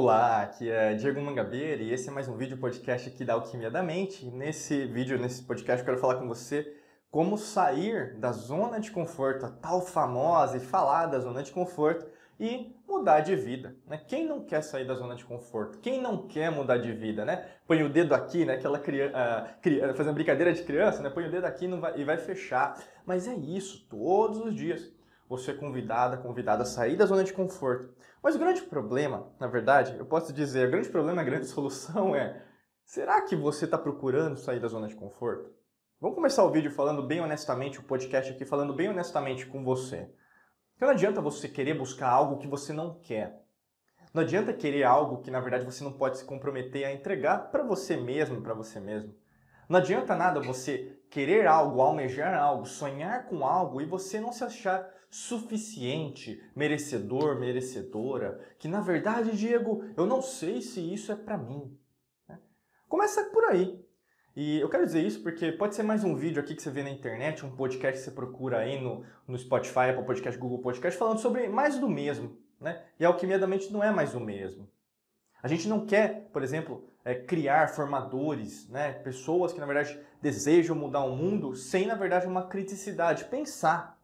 Olá, aqui é Diego Mangabeira e esse é mais um vídeo podcast aqui da Alquimia da Mente. Nesse vídeo, nesse podcast, eu quero falar com você como sair da zona de conforto, a tal famosa, e falar da zona de conforto e mudar de vida. Né? Quem não quer sair da zona de conforto? Quem não quer mudar de vida? Né? Põe o dedo aqui, né? aquela criança, uh, fazendo brincadeira de criança, né? põe o dedo aqui e vai fechar. Mas é isso, todos os dias você é convidada, convidada a sair da zona de conforto. Mas o grande problema, na verdade, eu posso dizer, o grande problema, a grande solução é: será que você está procurando sair da zona de conforto? Vamos começar o vídeo falando bem honestamente, o podcast aqui falando bem honestamente com você. Porque não adianta você querer buscar algo que você não quer. Não adianta querer algo que na verdade você não pode se comprometer a entregar para você mesmo, para você mesmo. Não adianta nada você querer algo, almejar algo, sonhar com algo e você não se achar suficiente, merecedor, merecedora, que na verdade, Diego, eu não sei se isso é para mim. Né? Começa por aí. E eu quero dizer isso porque pode ser mais um vídeo aqui que você vê na internet, um podcast que você procura aí no, no Spotify, Apple Podcast, Google Podcast, falando sobre mais do mesmo. Né? E a alquimia da mente não é mais o mesmo. A gente não quer, por exemplo, é, criar formadores, né? pessoas que na verdade desejam mudar o mundo sem na verdade uma criticidade, pensar.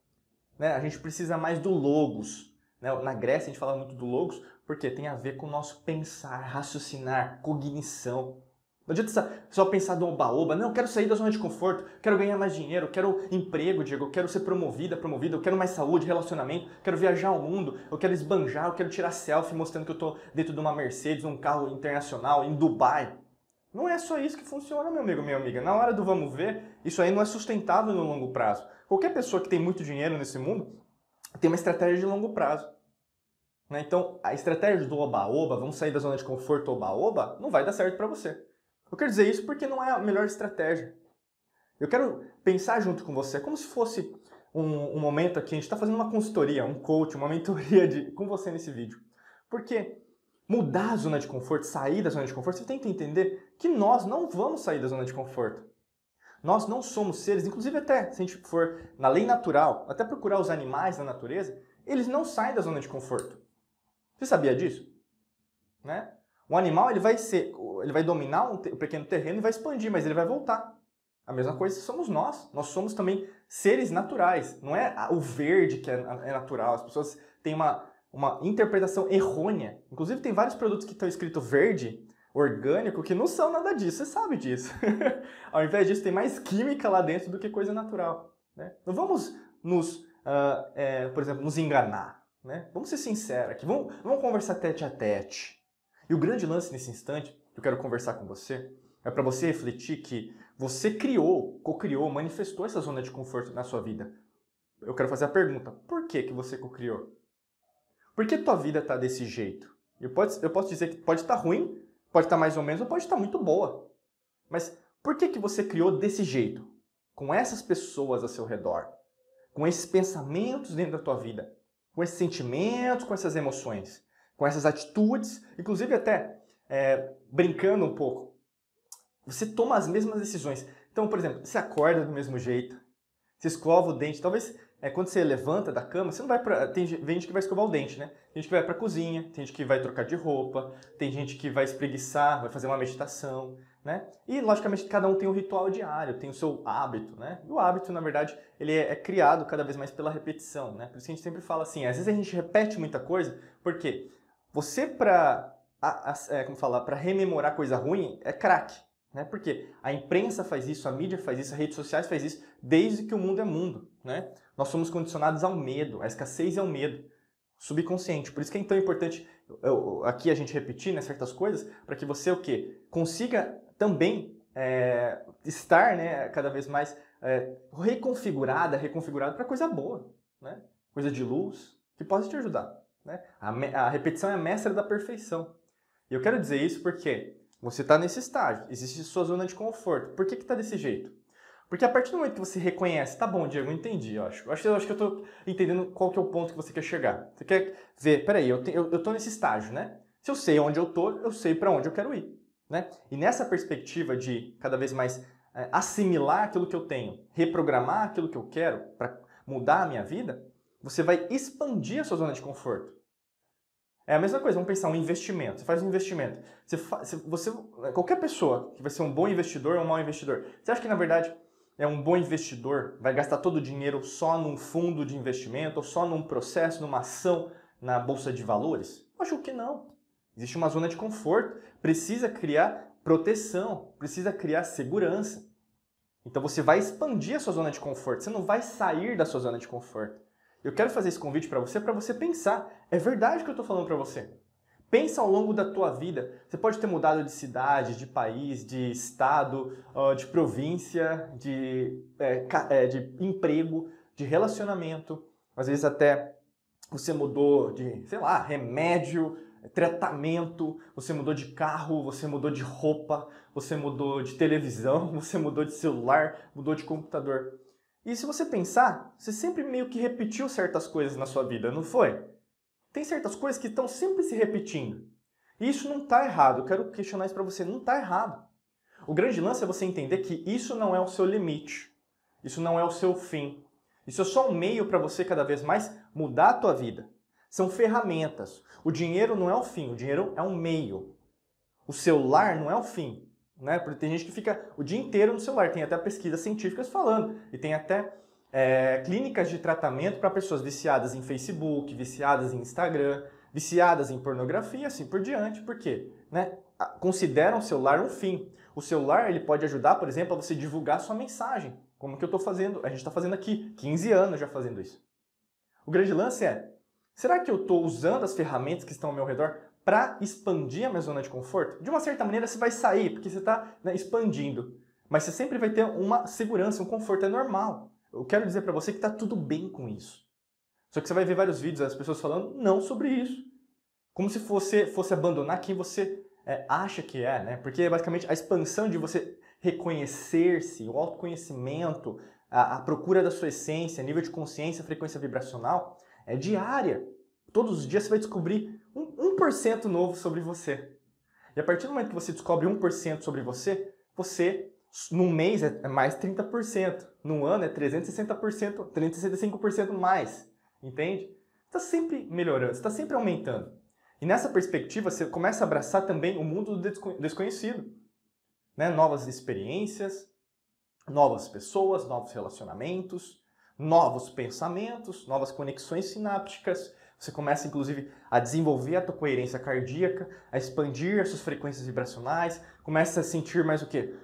Né? A gente precisa mais do logos. Né? Na Grécia a gente fala muito do logos porque tem a ver com o nosso pensar, raciocinar, cognição. Não adianta só pensar do oba-oba. Não, eu quero sair da zona de conforto, quero ganhar mais dinheiro, quero emprego, Diego, eu quero ser promovida, promovida, eu quero mais saúde, relacionamento, quero viajar ao mundo, eu quero esbanjar, eu quero tirar selfie mostrando que eu estou dentro de uma Mercedes, um carro internacional, em Dubai. Não é só isso que funciona, meu amigo, minha amiga. Na hora do vamos ver, isso aí não é sustentável no longo prazo. Qualquer pessoa que tem muito dinheiro nesse mundo tem uma estratégia de longo prazo. Né? Então, a estratégia do oba-oba, vamos sair da zona de conforto oba-oba, não vai dar certo para você. Eu quero dizer isso porque não é a melhor estratégia. Eu quero pensar junto com você, como se fosse um, um momento aqui, a gente está fazendo uma consultoria, um coach, uma mentoria de, com você nesse vídeo. Porque mudar a zona de conforto, sair da zona de conforto, você tem que entender que nós não vamos sair da zona de conforto. Nós não somos seres, inclusive até se a gente for na lei natural, até procurar os animais na natureza, eles não saem da zona de conforto. Você sabia disso? Né? O animal ele vai ser, ele vai dominar um pequeno terreno e vai expandir, mas ele vai voltar. A mesma coisa somos nós. Nós somos também seres naturais. Não é o verde que é, é natural. As pessoas têm uma, uma interpretação errônea. Inclusive tem vários produtos que estão escrito verde, orgânico, que não são nada disso. Você sabe disso. Ao invés disso, tem mais química lá dentro do que coisa natural. Né? Não vamos nos, uh, é, por exemplo, nos enganar. Né? Vamos ser sinceros aqui. Vamos, vamos conversar tete a tete. E o grande lance nesse instante, que eu quero conversar com você, é para você refletir que você criou, co-criou, manifestou essa zona de conforto na sua vida. Eu quero fazer a pergunta: por que, que você co-criou? Por que tua vida está desse jeito? Eu, pode, eu posso dizer que pode estar tá ruim, pode estar tá mais ou menos, ou pode estar tá muito boa. Mas por que, que você criou desse jeito? Com essas pessoas ao seu redor, com esses pensamentos dentro da tua vida, com esses sentimentos, com essas emoções com essas atitudes, inclusive até é, brincando um pouco. Você toma as mesmas decisões. Então, por exemplo, você acorda do mesmo jeito, você escova o dente. Talvez é, quando você levanta da cama, você não vai para. Tem gente que vai escovar o dente, né? Tem gente que vai para a cozinha, tem gente que vai trocar de roupa, tem gente que vai espreguiçar, vai fazer uma meditação, né? E logicamente cada um tem um ritual diário, tem o seu hábito, né? E o hábito, na verdade, ele é, é criado cada vez mais pela repetição, né? Por isso que a gente sempre fala assim, às vezes a gente repete muita coisa, por quê? Você para é, como falar, para rememorar coisa ruim é craque, né? Porque a imprensa faz isso, a mídia faz isso, as redes sociais faz isso desde que o mundo é mundo, né? Nós somos condicionados ao medo, à escassez e ao medo subconsciente. Por isso que é tão importante eu, aqui a gente repetir né, certas coisas para que você o quê? consiga também é, estar né, cada vez mais é, reconfigurada, reconfigurada para coisa boa, né? coisa de luz que possa te ajudar. Né? A, a repetição é a mestra da perfeição. E eu quero dizer isso porque você está nesse estágio, existe sua zona de conforto. Por que está desse jeito? Porque a partir do momento que você reconhece, tá bom, Diego, eu entendi, eu acho. Eu acho, eu acho que eu estou entendendo qual que é o ponto que você quer chegar. Você quer ver, peraí, eu, eu tô nesse estágio, né? Se eu sei onde eu tô, eu sei para onde eu quero ir. Né? E nessa perspectiva de cada vez mais é, assimilar aquilo que eu tenho, reprogramar aquilo que eu quero para mudar a minha vida, você vai expandir a sua zona de conforto. É a mesma coisa, vamos pensar um investimento. Você faz um investimento. Você, você, qualquer pessoa que vai ser um bom investidor ou um mau investidor, você acha que na verdade é um bom investidor vai gastar todo o dinheiro só num fundo de investimento ou só num processo, numa ação na bolsa de valores? Acho que não. Existe uma zona de conforto. Precisa criar proteção, precisa criar segurança. Então você vai expandir a sua zona de conforto. Você não vai sair da sua zona de conforto. Eu quero fazer esse convite para você para você pensar. É verdade que eu estou falando para você. Pensa ao longo da tua vida. Você pode ter mudado de cidade, de país, de estado, de província, de, é, é, de emprego, de relacionamento. Às vezes até você mudou de, sei lá, remédio, tratamento, você mudou de carro, você mudou de roupa, você mudou de televisão, você mudou de celular, mudou de computador. E se você pensar, você sempre meio que repetiu certas coisas na sua vida, não foi? Tem certas coisas que estão sempre se repetindo. E isso não está errado. Eu quero questionar isso para você. Não está errado. O grande lance é você entender que isso não é o seu limite. Isso não é o seu fim. Isso é só um meio para você cada vez mais mudar a tua vida. São ferramentas. O dinheiro não é o fim, o dinheiro é um meio. O celular não é o fim né? Porque tem gente que fica o dia inteiro no celular. Tem até pesquisas científicas falando. E tem até é, clínicas de tratamento para pessoas viciadas em Facebook, viciadas em Instagram, viciadas em pornografia, assim por diante. Por quê? Né? Consideram o celular um fim. O celular ele pode ajudar, por exemplo, a você divulgar sua mensagem. Como que eu estou fazendo? A gente está fazendo aqui, 15 anos já fazendo isso. O grande lance é, será que eu estou usando as ferramentas que estão ao meu redor para expandir a minha zona de conforto, de uma certa maneira você vai sair, porque você está né, expandindo. Mas você sempre vai ter uma segurança, um conforto, é normal. Eu quero dizer para você que está tudo bem com isso. Só que você vai ver vários vídeos das pessoas falando não sobre isso. Como se fosse, fosse abandonar quem você é, acha que é, né? Porque é basicamente a expansão de você reconhecer-se, o autoconhecimento, a, a procura da sua essência, nível de consciência, frequência vibracional, é diária. Todos os dias você vai descobrir 1% novo sobre você. E a partir do momento que você descobre 1% sobre você, você, num mês, é mais 30%. Num ano, é 360%, 365% mais. Entende? Está sempre melhorando, está sempre aumentando. E nessa perspectiva, você começa a abraçar também o mundo do desconhecido. Né? Novas experiências, novas pessoas, novos relacionamentos, novos pensamentos, novas conexões sinápticas, você começa, inclusive, a desenvolver a tua coerência cardíaca, a expandir as suas frequências vibracionais, começa a sentir mais o quê?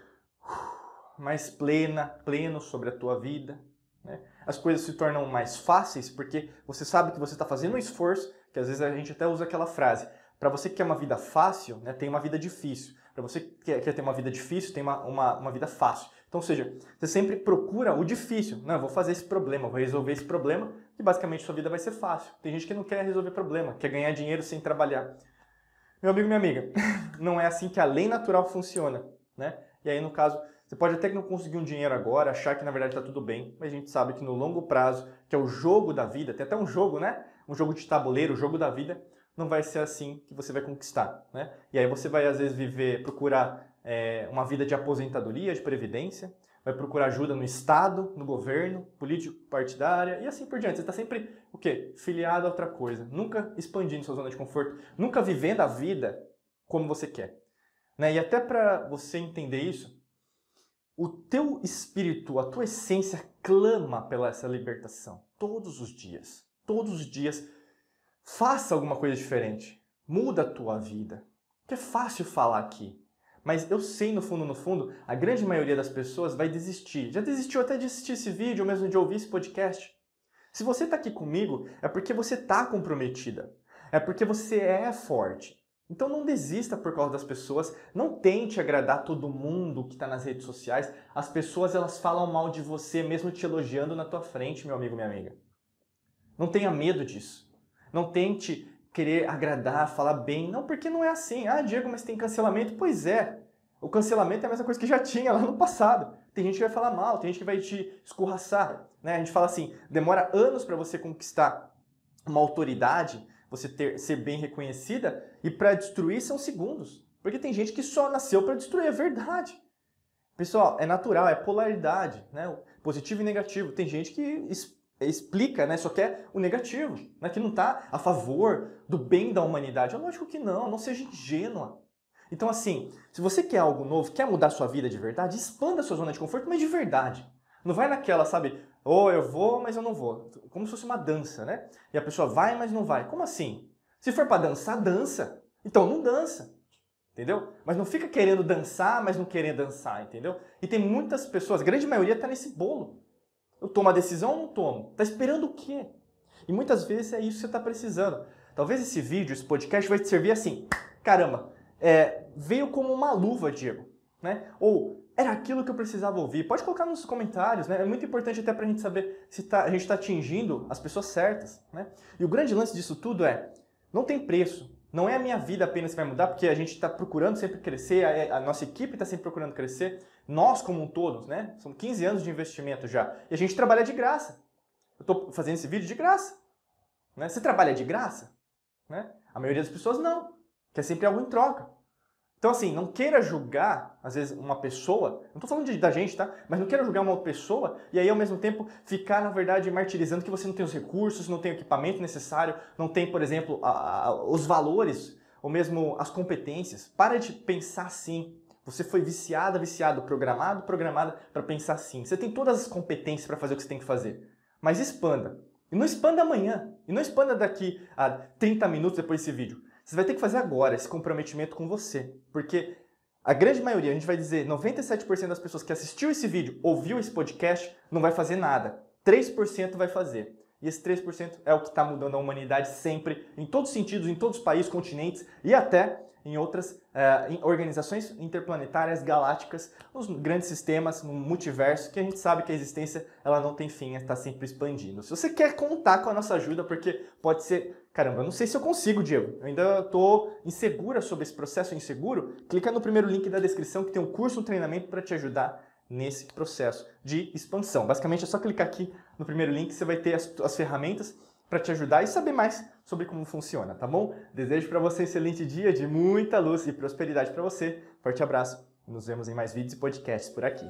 Mais plena, pleno sobre a tua vida. Né? As coisas se tornam mais fáceis porque você sabe que você está fazendo um esforço, que às vezes a gente até usa aquela frase. Para você que quer uma vida fácil, né, tem uma vida difícil. Para você que quer, ter uma vida difícil, tem uma, uma, uma vida fácil. Então, ou seja, você sempre procura o difícil. Não, eu vou fazer esse problema, vou resolver esse problema, e basicamente sua vida vai ser fácil. Tem gente que não quer resolver problema, quer ganhar dinheiro sem trabalhar. Meu amigo, minha amiga, não é assim que a lei natural funciona, né? E aí, no caso, você pode até que não conseguir um dinheiro agora, achar que na verdade está tudo bem, mas a gente sabe que no longo prazo, que é o jogo da vida, tem até um jogo, né? Um jogo de tabuleiro, o jogo da vida, não vai ser assim que você vai conquistar, né? E aí você vai às vezes viver, procurar é, uma vida de aposentadoria, de previdência, vai procurar ajuda no Estado, no governo, político, partidária e assim por diante. Você está sempre o quê? Filiado a outra coisa, nunca expandindo sua zona de conforto, nunca vivendo a vida como você quer. Né? E até para você entender isso, o teu espírito, a tua essência clama pela essa libertação todos os dias. Todos os dias, faça alguma coisa diferente. Muda a tua vida. Que é fácil falar aqui. Mas eu sei no fundo, no fundo, a grande maioria das pessoas vai desistir. Já desistiu até de assistir esse vídeo, ou mesmo de ouvir esse podcast. Se você está aqui comigo, é porque você está comprometida. É porque você é forte. Então não desista por causa das pessoas, não tente agradar todo mundo que está nas redes sociais. As pessoas elas falam mal de você mesmo te elogiando na tua frente, meu amigo, minha amiga. Não tenha medo disso. Não tente querer agradar, falar bem. Não, porque não é assim. Ah, Diego, mas tem cancelamento. Pois é. O cancelamento é a mesma coisa que já tinha lá no passado. Tem gente que vai falar mal, tem gente que vai te escorraçar. Né? A gente fala assim, demora anos para você conquistar uma autoridade, você ter, ser bem reconhecida, e para destruir são segundos. Porque tem gente que só nasceu para destruir, é verdade. Pessoal, é natural, é polaridade, né? positivo e negativo. Tem gente que explica, né, só quer o negativo, né, que não está a favor do bem da humanidade. É lógico que não, não seja ingênua. Então, assim, se você quer algo novo, quer mudar sua vida de verdade, expanda a sua zona de conforto, mas de verdade. Não vai naquela, sabe, ou oh, eu vou, mas eu não vou. Como se fosse uma dança, né? E a pessoa vai, mas não vai. Como assim? Se for para dançar, dança. Então não dança. Entendeu? Mas não fica querendo dançar, mas não querendo dançar, entendeu? E tem muitas pessoas, a grande maioria está nesse bolo. Eu tomo a decisão ou não tomo? Tá esperando o quê? E muitas vezes é isso que você está precisando. Talvez esse vídeo, esse podcast vai te servir assim. Caramba, é, veio como uma luva, Diego. Né? Ou era aquilo que eu precisava ouvir. Pode colocar nos comentários, né? É muito importante até para a gente saber se tá, a gente está atingindo as pessoas certas. Né? E o grande lance disso tudo é, não tem preço. Não é a minha vida apenas que vai mudar, porque a gente está procurando sempre crescer, a, a nossa equipe está sempre procurando crescer, nós como um todo, né? São 15 anos de investimento já. E a gente trabalha de graça. Eu estou fazendo esse vídeo de graça. Né? Você trabalha de graça? Né? A maioria das pessoas não. Quer sempre algo em troca. Então, assim, não queira julgar, às vezes, uma pessoa, não estou falando de, da gente, tá? Mas não queira julgar uma pessoa e aí, ao mesmo tempo, ficar, na verdade, martirizando que você não tem os recursos, não tem o equipamento necessário, não tem, por exemplo, a, a, os valores ou mesmo as competências. Para de pensar assim. Você foi viciada, viciado, programado, programada para pensar assim. Você tem todas as competências para fazer o que você tem que fazer. Mas expanda. E não expanda amanhã. E não expanda daqui a 30 minutos depois desse vídeo. Você vai ter que fazer agora esse comprometimento com você. Porque a grande maioria, a gente vai dizer 97% das pessoas que assistiu esse vídeo, ouviu esse podcast, não vai fazer nada. 3% vai fazer. E esse 3% é o que está mudando a humanidade sempre, em todos os sentidos, em todos os países, continentes e até em outras uh, em organizações interplanetárias, galácticas, nos grandes sistemas, no multiverso, que a gente sabe que a existência ela não tem fim, está sempre expandindo. Se você quer contar com a nossa ajuda, porque pode ser Caramba, eu não sei se eu consigo, Diego. Eu ainda estou insegura sobre esse processo inseguro. Clica no primeiro link da descrição que tem um curso, um treinamento para te ajudar nesse processo de expansão. Basicamente é só clicar aqui no primeiro link, você vai ter as, as ferramentas para te ajudar e saber mais sobre como funciona, tá bom? Desejo para você um excelente dia de muita luz e prosperidade para você. Forte abraço. Nos vemos em mais vídeos e podcasts por aqui.